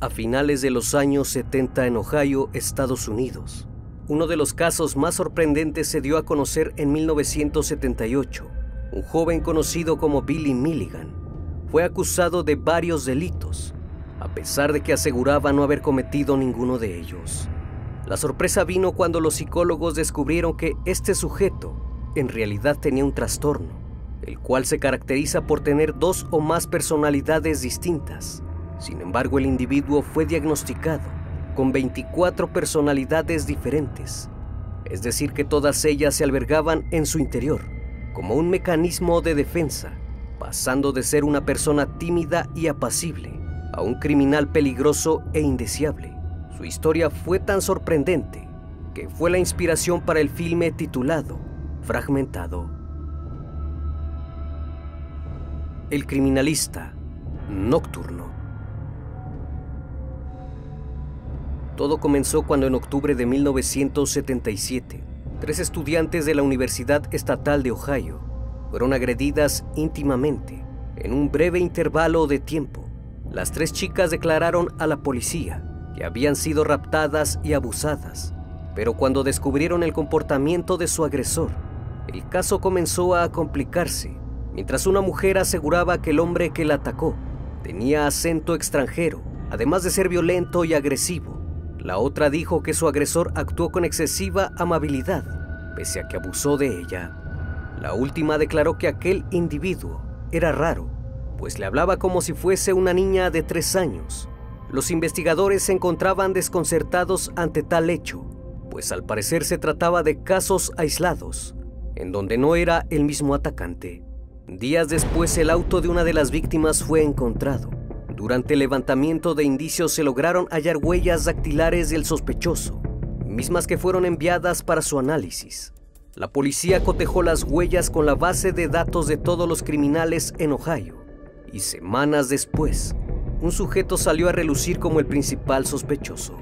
A finales de los años 70 en Ohio, Estados Unidos. Uno de los casos más sorprendentes se dio a conocer en 1978. Un joven conocido como Billy Milligan fue acusado de varios delitos, a pesar de que aseguraba no haber cometido ninguno de ellos. La sorpresa vino cuando los psicólogos descubrieron que este sujeto en realidad tenía un trastorno, el cual se caracteriza por tener dos o más personalidades distintas sin embargo, el individuo fue diagnosticado con 24 personalidades diferentes, es decir, que todas ellas se albergaban en su interior, como un mecanismo de defensa, pasando de ser una persona tímida y apacible a un criminal peligroso e indeseable. Su historia fue tan sorprendente que fue la inspiración para el filme titulado Fragmentado. El criminalista nocturno. Todo comenzó cuando en octubre de 1977, tres estudiantes de la Universidad Estatal de Ohio fueron agredidas íntimamente en un breve intervalo de tiempo. Las tres chicas declararon a la policía que habían sido raptadas y abusadas, pero cuando descubrieron el comportamiento de su agresor, el caso comenzó a complicarse, mientras una mujer aseguraba que el hombre que la atacó tenía acento extranjero, además de ser violento y agresivo. La otra dijo que su agresor actuó con excesiva amabilidad, pese a que abusó de ella. La última declaró que aquel individuo era raro, pues le hablaba como si fuese una niña de tres años. Los investigadores se encontraban desconcertados ante tal hecho, pues al parecer se trataba de casos aislados, en donde no era el mismo atacante. Días después el auto de una de las víctimas fue encontrado durante el levantamiento de indicios se lograron hallar huellas dactilares del sospechoso, mismas que fueron enviadas para su análisis. La policía cotejó las huellas con la base de datos de todos los criminales en Ohio y semanas después, un sujeto salió a relucir como el principal sospechoso.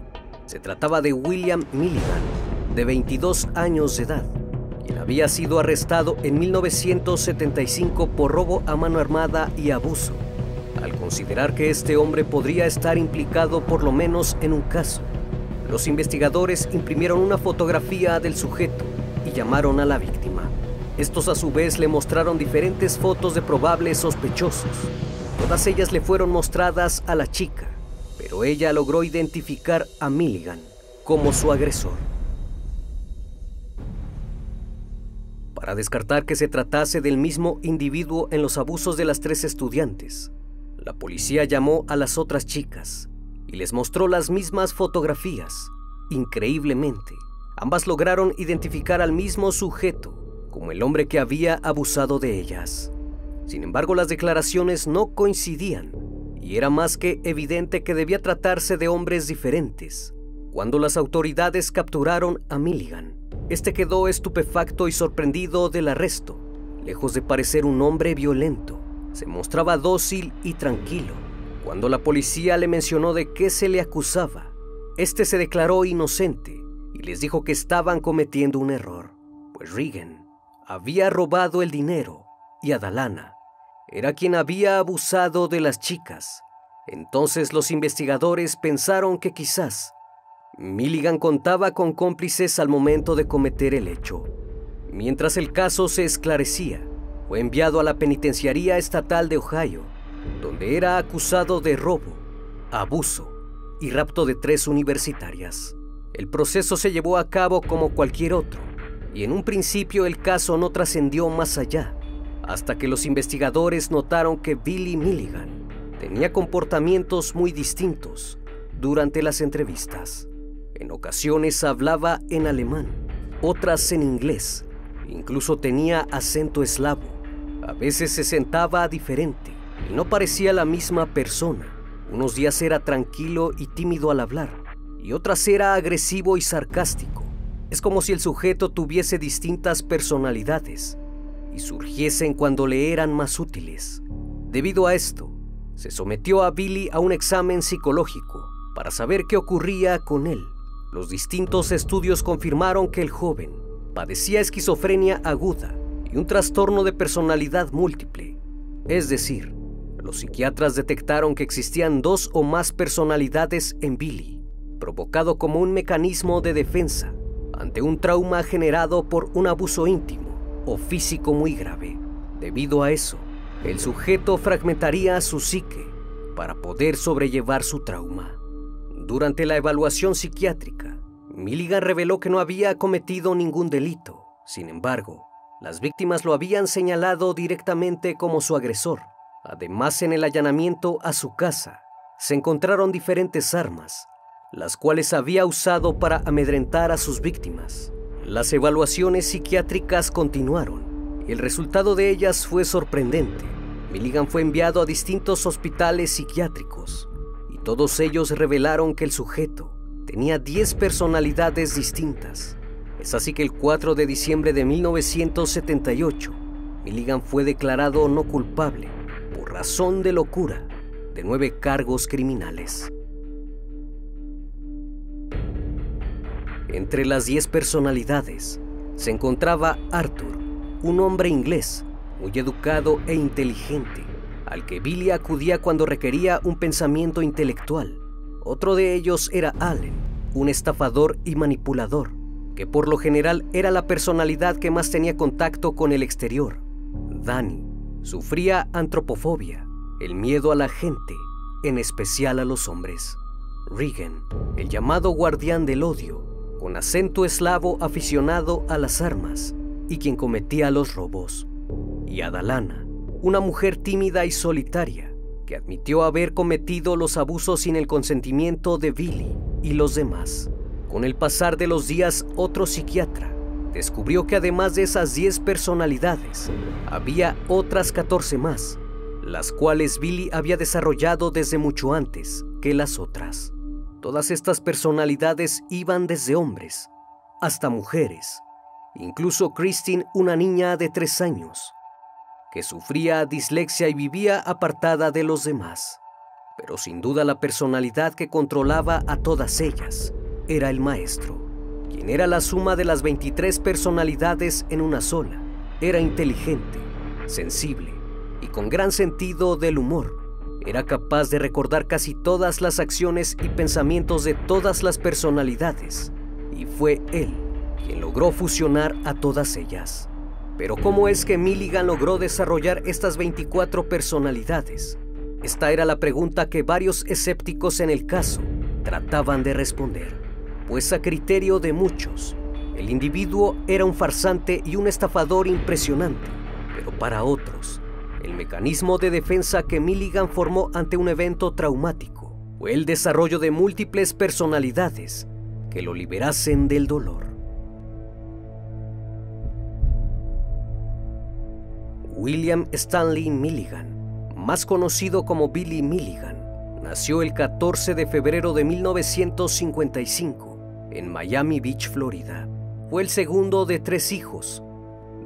Se trataba de William Milligan, de 22 años de edad, quien había sido arrestado en 1975 por robo a mano armada y abuso al considerar que este hombre podría estar implicado por lo menos en un caso. Los investigadores imprimieron una fotografía del sujeto y llamaron a la víctima. Estos a su vez le mostraron diferentes fotos de probables sospechosos. Todas ellas le fueron mostradas a la chica, pero ella logró identificar a Milligan como su agresor. Para descartar que se tratase del mismo individuo en los abusos de las tres estudiantes, la policía llamó a las otras chicas y les mostró las mismas fotografías. Increíblemente, ambas lograron identificar al mismo sujeto como el hombre que había abusado de ellas. Sin embargo, las declaraciones no coincidían y era más que evidente que debía tratarse de hombres diferentes. Cuando las autoridades capturaron a Milligan, este quedó estupefacto y sorprendido del arresto, lejos de parecer un hombre violento se mostraba dócil y tranquilo. Cuando la policía le mencionó de qué se le acusaba, este se declaró inocente y les dijo que estaban cometiendo un error, pues Regan había robado el dinero y Adalana era quien había abusado de las chicas. Entonces los investigadores pensaron que quizás Milligan contaba con cómplices al momento de cometer el hecho. Mientras el caso se esclarecía, fue enviado a la Penitenciaría Estatal de Ohio, donde era acusado de robo, abuso y rapto de tres universitarias. El proceso se llevó a cabo como cualquier otro, y en un principio el caso no trascendió más allá, hasta que los investigadores notaron que Billy Milligan tenía comportamientos muy distintos durante las entrevistas. En ocasiones hablaba en alemán, otras en inglés, incluso tenía acento eslavo. A veces se sentaba diferente y no parecía la misma persona. Unos días era tranquilo y tímido al hablar, y otras era agresivo y sarcástico. Es como si el sujeto tuviese distintas personalidades y surgiesen cuando le eran más útiles. Debido a esto, se sometió a Billy a un examen psicológico para saber qué ocurría con él. Los distintos estudios confirmaron que el joven padecía esquizofrenia aguda y un trastorno de personalidad múltiple. Es decir, los psiquiatras detectaron que existían dos o más personalidades en Billy, provocado como un mecanismo de defensa ante un trauma generado por un abuso íntimo o físico muy grave. Debido a eso, el sujeto fragmentaría su psique para poder sobrellevar su trauma. Durante la evaluación psiquiátrica, Milligan reveló que no había cometido ningún delito. Sin embargo, las víctimas lo habían señalado directamente como su agresor. Además, en el allanamiento a su casa, se encontraron diferentes armas, las cuales había usado para amedrentar a sus víctimas. Las evaluaciones psiquiátricas continuaron y el resultado de ellas fue sorprendente. Milligan fue enviado a distintos hospitales psiquiátricos y todos ellos revelaron que el sujeto tenía 10 personalidades distintas. Es así que el 4 de diciembre de 1978, Milligan fue declarado no culpable por razón de locura de nueve cargos criminales. Entre las diez personalidades se encontraba Arthur, un hombre inglés muy educado e inteligente, al que Billy acudía cuando requería un pensamiento intelectual. Otro de ellos era Allen, un estafador y manipulador, que por lo general era la personalidad que más tenía contacto con el exterior. Danny sufría antropofobia, el miedo a la gente, en especial a los hombres. Regan, el llamado guardián del odio, con acento eslavo aficionado a las armas y quien cometía los robos. Y Adalana, una mujer tímida y solitaria, que admitió haber cometido los abusos sin el consentimiento de Billy y los demás. Con el pasar de los días, otro psiquiatra descubrió que además de esas 10 personalidades, había otras 14 más, las cuales Billy había desarrollado desde mucho antes que las otras. Todas estas personalidades iban desde hombres hasta mujeres, incluso Christine, una niña de tres años, que sufría dislexia y vivía apartada de los demás. Pero sin duda la personalidad que controlaba a todas ellas era el maestro, quien era la suma de las 23 personalidades en una sola. Era inteligente, sensible y con gran sentido del humor era capaz de recordar casi todas las acciones y pensamientos de todas las personalidades, y fue él quien logró fusionar a todas ellas. Pero ¿cómo es que Milligan logró desarrollar estas 24 personalidades? Esta era la pregunta que varios escépticos en el caso trataban de responder, pues a criterio de muchos, el individuo era un farsante y un estafador impresionante, pero para otros, el mecanismo de defensa que Milligan formó ante un evento traumático fue el desarrollo de múltiples personalidades que lo liberasen del dolor. William Stanley Milligan, más conocido como Billy Milligan, nació el 14 de febrero de 1955 en Miami Beach, Florida. Fue el segundo de tres hijos,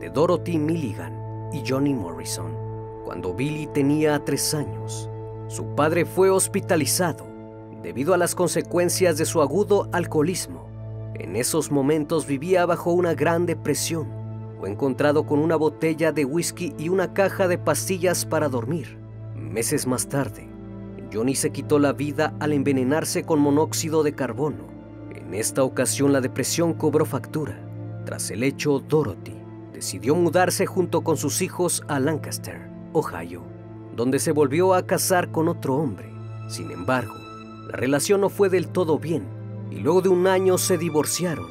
de Dorothy Milligan y Johnny Morrison cuando Billy tenía tres años. Su padre fue hospitalizado debido a las consecuencias de su agudo alcoholismo. En esos momentos vivía bajo una gran depresión. Fue encontrado con una botella de whisky y una caja de pastillas para dormir. Meses más tarde, Johnny se quitó la vida al envenenarse con monóxido de carbono. En esta ocasión la depresión cobró factura. Tras el hecho, Dorothy decidió mudarse junto con sus hijos a Lancaster Ohio, donde se volvió a casar con otro hombre. Sin embargo, la relación no fue del todo bien y luego de un año se divorciaron.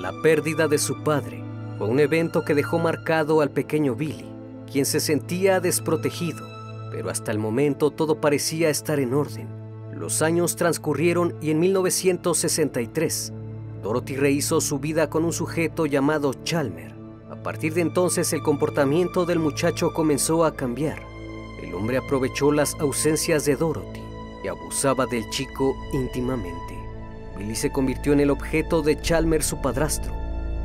La pérdida de su padre Fue un evento que dejó marcado al pequeño Billy, quien se sentía desprotegido, pero hasta el momento todo parecía estar en orden. Los años transcurrieron y en 1963, Dorothy rehizo su vida con un sujeto llamado Chalmer. A partir de entonces el comportamiento del muchacho comenzó a cambiar. El hombre aprovechó las ausencias de Dorothy y abusaba del chico íntimamente. Billy se convirtió en el objeto de Chalmer, su padrastro.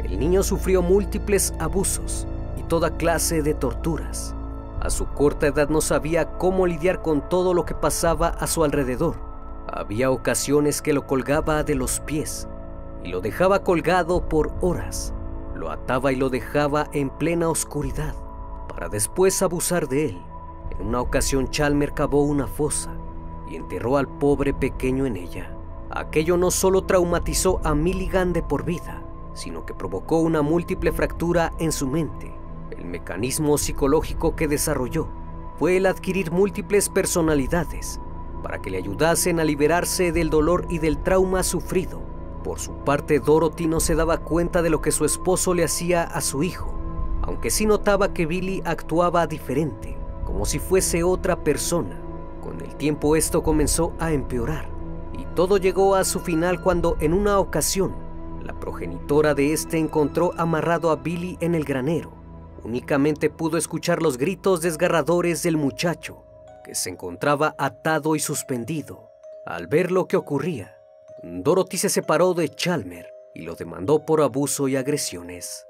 El niño sufrió múltiples abusos y toda clase de torturas. A su corta edad no sabía cómo lidiar con todo lo que pasaba a su alrededor. Había ocasiones que lo colgaba de los pies y lo dejaba colgado por horas. Lo ataba y lo dejaba en plena oscuridad para después abusar de él. En una ocasión Chalmer cavó una fosa y enterró al pobre pequeño en ella. Aquello no solo traumatizó a Milligan de por vida, sino que provocó una múltiple fractura en su mente. El mecanismo psicológico que desarrolló fue el adquirir múltiples personalidades para que le ayudasen a liberarse del dolor y del trauma sufrido. Por su parte, Dorothy no se daba cuenta de lo que su esposo le hacía a su hijo, aunque sí notaba que Billy actuaba diferente, como si fuese otra persona. Con el tiempo esto comenzó a empeorar y todo llegó a su final cuando en una ocasión la progenitora de este encontró amarrado a Billy en el granero. Únicamente pudo escuchar los gritos desgarradores del muchacho, que se encontraba atado y suspendido. Al ver lo que ocurría, Dorothy se separó de Chalmer y lo demandó por abuso y agresiones.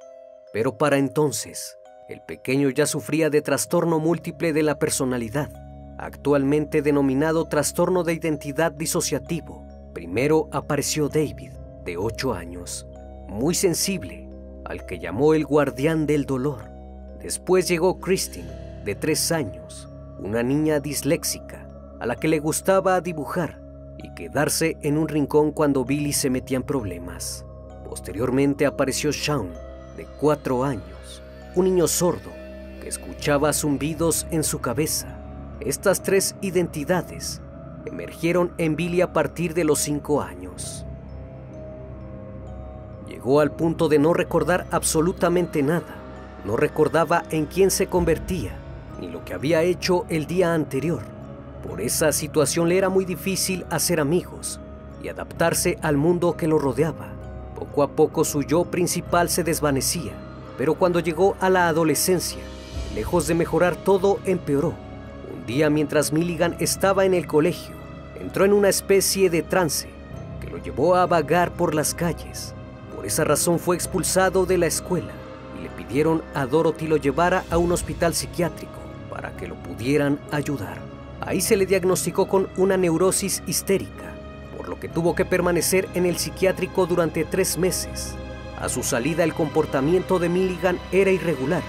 Pero para entonces, el pequeño ya sufría de trastorno múltiple de la personalidad, actualmente denominado trastorno de identidad disociativo. Primero apareció David, de 8 años, muy sensible, al que llamó el guardián del dolor. Después llegó Christine, de 3 años, una niña disléxica, a la que le gustaba dibujar y quedarse en un rincón cuando Billy se metía en problemas. Posteriormente apareció Sean, de 4 años, un niño sordo que escuchaba zumbidos en su cabeza. Estas tres identidades emergieron en Billy a partir de los 5 años. Llegó al punto de no recordar absolutamente nada. No recordaba en quién se convertía, ni lo que había hecho el día anterior. Por esa situación le era muy difícil hacer amigos y adaptarse al mundo que lo rodeaba. Poco a poco su yo principal se desvanecía, pero cuando llegó a la adolescencia, lejos de mejorar todo empeoró. Un día mientras Milligan estaba en el colegio, entró en una especie de trance que lo llevó a vagar por las calles. Por esa razón fue expulsado de la escuela pidieron a Dorothy lo llevara a un hospital psiquiátrico para que lo pudieran ayudar. Ahí se le diagnosticó con una neurosis histérica, por lo que tuvo que permanecer en el psiquiátrico durante tres meses. A su salida el comportamiento de Milligan era irregular.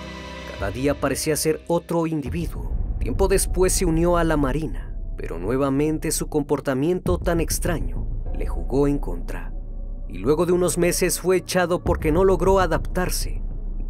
Cada día parecía ser otro individuo. Tiempo después se unió a la Marina, pero nuevamente su comportamiento tan extraño le jugó en contra. Y luego de unos meses fue echado porque no logró adaptarse.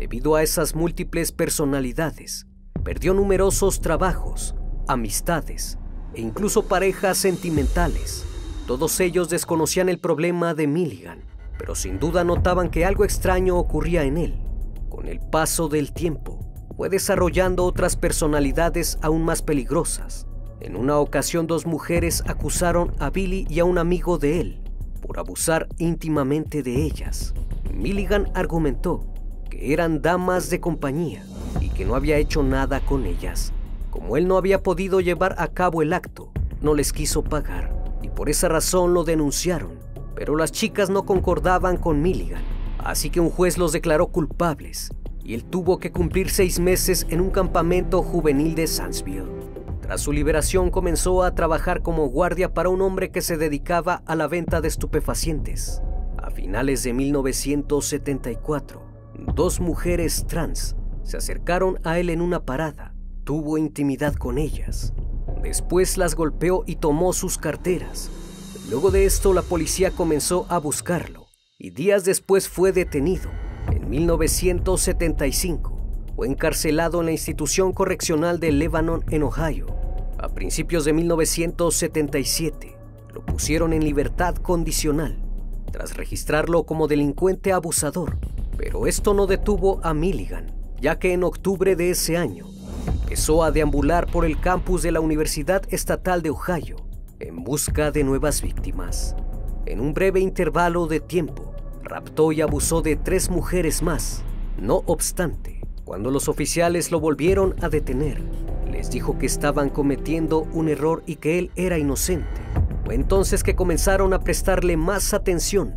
Debido a esas múltiples personalidades, perdió numerosos trabajos, amistades e incluso parejas sentimentales. Todos ellos desconocían el problema de Milligan, pero sin duda notaban que algo extraño ocurría en él. Con el paso del tiempo, fue desarrollando otras personalidades aún más peligrosas. En una ocasión dos mujeres acusaron a Billy y a un amigo de él por abusar íntimamente de ellas. Milligan argumentó eran damas de compañía y que no había hecho nada con ellas. Como él no había podido llevar a cabo el acto, no les quiso pagar y por esa razón lo denunciaron. Pero las chicas no concordaban con Milligan, así que un juez los declaró culpables y él tuvo que cumplir seis meses en un campamento juvenil de Sandsville. Tras su liberación comenzó a trabajar como guardia para un hombre que se dedicaba a la venta de estupefacientes. A finales de 1974, dos mujeres trans se acercaron a él en una parada. Tuvo intimidad con ellas. Después las golpeó y tomó sus carteras. Luego de esto la policía comenzó a buscarlo y días después fue detenido. En 1975 fue encarcelado en la institución correccional de Lebanon en Ohio. A principios de 1977 lo pusieron en libertad condicional tras registrarlo como delincuente abusador Pero esto no detuvo a Milligan, ya que en octubre de ese año empezó a deambular por el campus de la Universidad Estatal de Ohio en busca de nuevas víctimas. En un breve intervalo de tiempo, raptó y abusó de tres mujeres más. No obstante, cuando los oficiales lo volvieron a detener, les dijo que estaban cometiendo un error y que él era inocente. Fue entonces que comenzaron a prestarle más atención,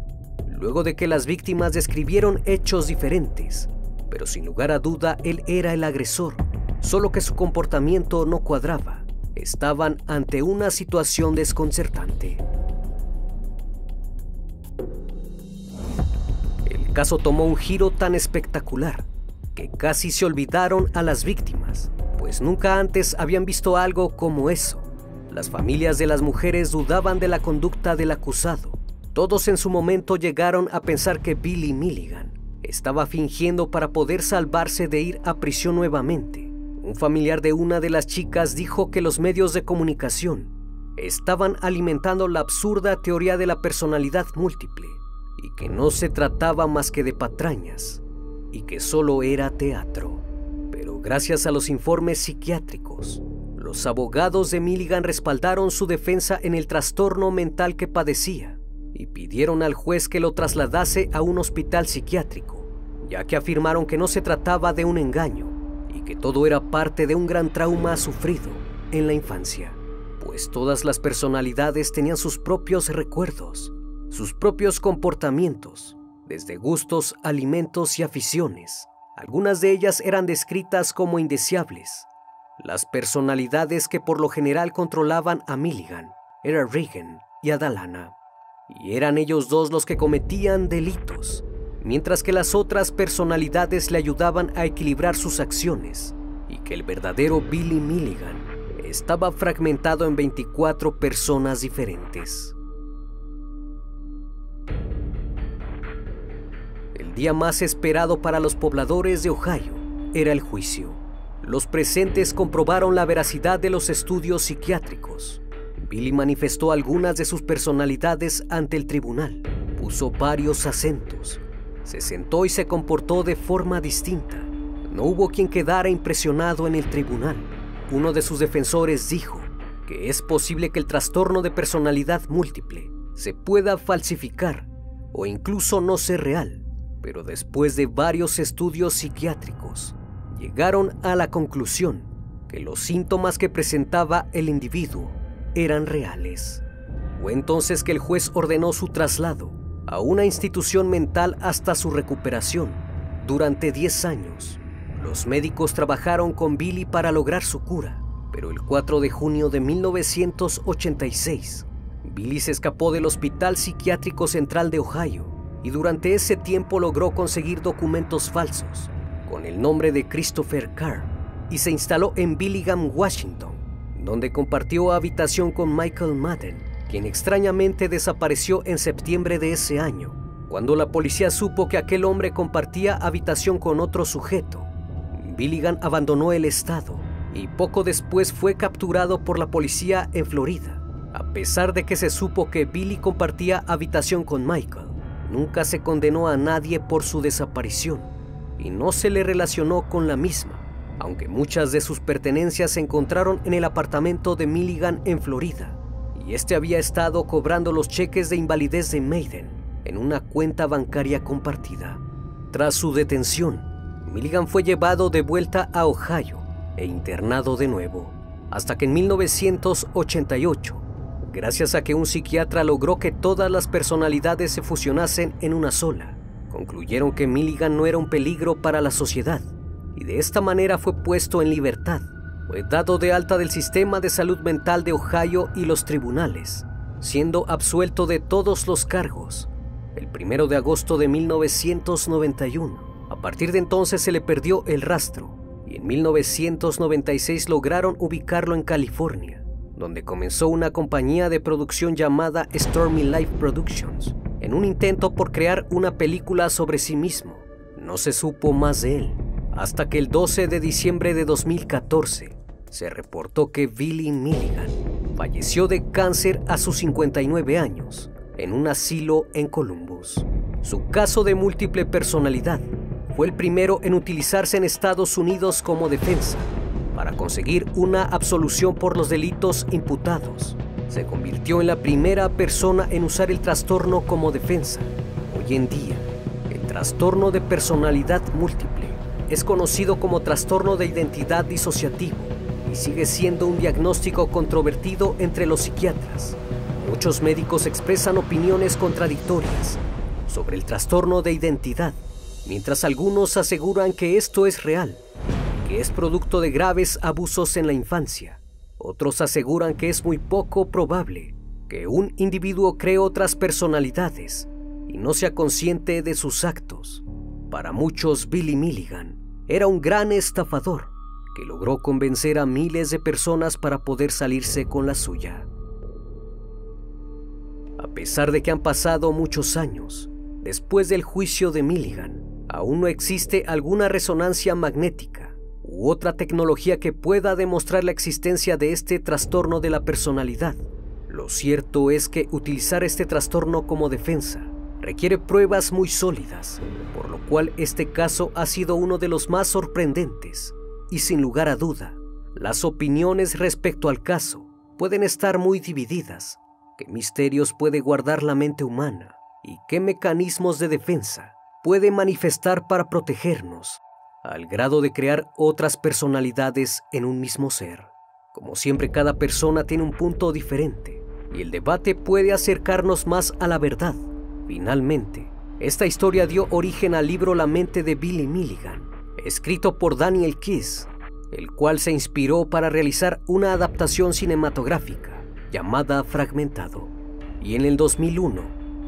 luego de que las víctimas describieron hechos diferentes. Pero sin lugar a duda, él era el agresor, solo que su comportamiento no cuadraba. Estaban ante una situación desconcertante. El caso tomó un giro tan espectacular que casi se olvidaron a las víctimas, pues nunca antes habían visto algo como eso. Las familias de las mujeres dudaban de la conducta del acusado. Todos en su momento llegaron a pensar que Billy Milligan estaba fingiendo para poder salvarse de ir a prisión nuevamente. Un familiar de una de las chicas dijo que los medios de comunicación estaban alimentando la absurda teoría de la personalidad múltiple y que no se trataba más que de patrañas y que solo era teatro. Pero gracias a los informes psiquiátricos, los abogados de Milligan respaldaron su defensa en el trastorno mental que padecía y pidieron al juez que lo trasladase a un hospital psiquiátrico, ya que afirmaron que no se trataba de un engaño y que todo era parte de un gran trauma sufrido en la infancia, pues todas las personalidades tenían sus propios recuerdos, sus propios comportamientos, desde gustos, alimentos y aficiones. Algunas de ellas eran descritas como indeseables, las personalidades que por lo general controlaban a Milligan eran Regan y Adalana, y eran ellos dos los que cometían delitos, mientras que las otras personalidades le ayudaban a equilibrar sus acciones, y que el verdadero Billy Milligan estaba fragmentado en 24 personas diferentes. El día más esperado para los pobladores de Ohio era el juicio. Los presentes comprobaron la veracidad de los estudios psiquiátricos. Billy manifestó algunas de sus personalidades ante el tribunal, puso varios acentos, se sentó y se comportó de forma distinta. No hubo quien quedara impresionado en el tribunal. Uno de sus defensores dijo que es posible que el trastorno de personalidad múltiple se pueda falsificar o incluso no ser real, pero después de varios estudios psiquiátricos, llegaron a la conclusión que los síntomas que presentaba el individuo eran reales. Fue entonces que el juez ordenó su traslado a una institución mental hasta su recuperación. Durante 10 años, los médicos trabajaron con Billy para lograr su cura, pero el 4 de junio de 1986, Billy se escapó del Hospital Psiquiátrico Central de Ohio y durante ese tiempo logró conseguir documentos falsos con el nombre de Christopher Carr y se instaló en Billingham, Washington, donde compartió habitación con Michael Madden, quien extrañamente desapareció en septiembre de ese año, cuando la policía supo que aquel hombre compartía habitación con otro sujeto. Billigan abandonó el estado y poco después fue capturado por la policía en Florida. A pesar de que se supo que Billy compartía habitación con Michael, nunca se condenó a nadie por su desaparición y no se le relacionó con la misma, aunque muchas de sus pertenencias se encontraron en el apartamento de Milligan en Florida, y este había estado cobrando los cheques de invalidez de Maiden en una cuenta bancaria compartida. Tras su detención, Milligan fue llevado de vuelta a Ohio e internado de nuevo, hasta que en 1988, gracias a que un psiquiatra logró que todas las personalidades se fusionasen en una sola, concluyeron que Milligan no era un peligro para la sociedad y de esta manera fue puesto en libertad. Fue dado de alta del sistema de salud mental de Ohio y los tribunales, siendo absuelto de todos los cargos el primero de agosto de 1991. A partir de entonces se le perdió el rastro y en 1996 lograron ubicarlo en California, donde comenzó una compañía de producción llamada Stormy Life Productions, en un intento por crear una película sobre sí mismo. No se supo más de él, hasta que el 12 de diciembre de 2014 se reportó que Billy Milligan falleció de cáncer a sus 59 años en un asilo en Columbus. Su caso de múltiple personalidad fue el primero en utilizarse en Estados Unidos como defensa para conseguir una absolución por los delitos imputados. Se convirtió en la primera persona en usar el trastorno como defensa. Hoy en día, el trastorno de personalidad múltiple es conocido como trastorno de identidad disociativo y sigue siendo un diagnóstico controvertido entre los psiquiatras. Muchos médicos expresan opiniones contradictorias sobre el trastorno de identidad, mientras algunos aseguran que esto es real, que es producto de graves abusos en la infancia. Otros aseguran que es muy poco probable que un individuo cree otras personalidades y no sea consciente de sus actos. Para muchos, Billy Milligan era un gran estafador que logró convencer a miles de personas para poder salirse con la suya. A pesar de que han pasado muchos años, después del juicio de Milligan, aún no existe alguna resonancia magnética u otra tecnología que pueda demostrar la existencia de este trastorno de la personalidad. Lo cierto es que utilizar este trastorno como defensa requiere pruebas muy sólidas, por lo cual este caso ha sido uno de los más sorprendentes y sin lugar a duda, las opiniones respecto al caso pueden estar muy divididas. ¿Qué misterios puede guardar la mente humana? ¿Y qué mecanismos de defensa puede manifestar para protegernos al grado de crear otras personalidades en un mismo ser? Como siempre, cada persona tiene un punto diferente y el debate puede acercarnos más a la verdad. Finalmente, esta historia dio origen al libro La mente de Billy Milligan, escrito por Daniel Kiss, el cual se inspiró para realizar una adaptación cinematográfica llamada Fragmentado. Y en el 2001,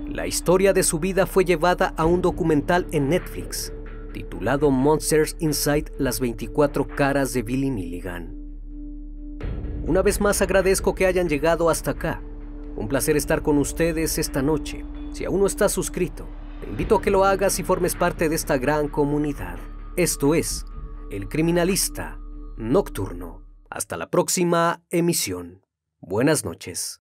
la historia de su vida fue llevada a un documental en Netflix titulado Monsters Inside las 24 caras de Billy Milligan. Una vez más agradezco que hayan llegado hasta acá. Un placer estar con ustedes esta noche. Si aún no estás suscrito, te invito a que lo hagas y formes parte de esta gran comunidad. Esto es El Criminalista Nocturno. Hasta la próxima emisión. Buenas noches.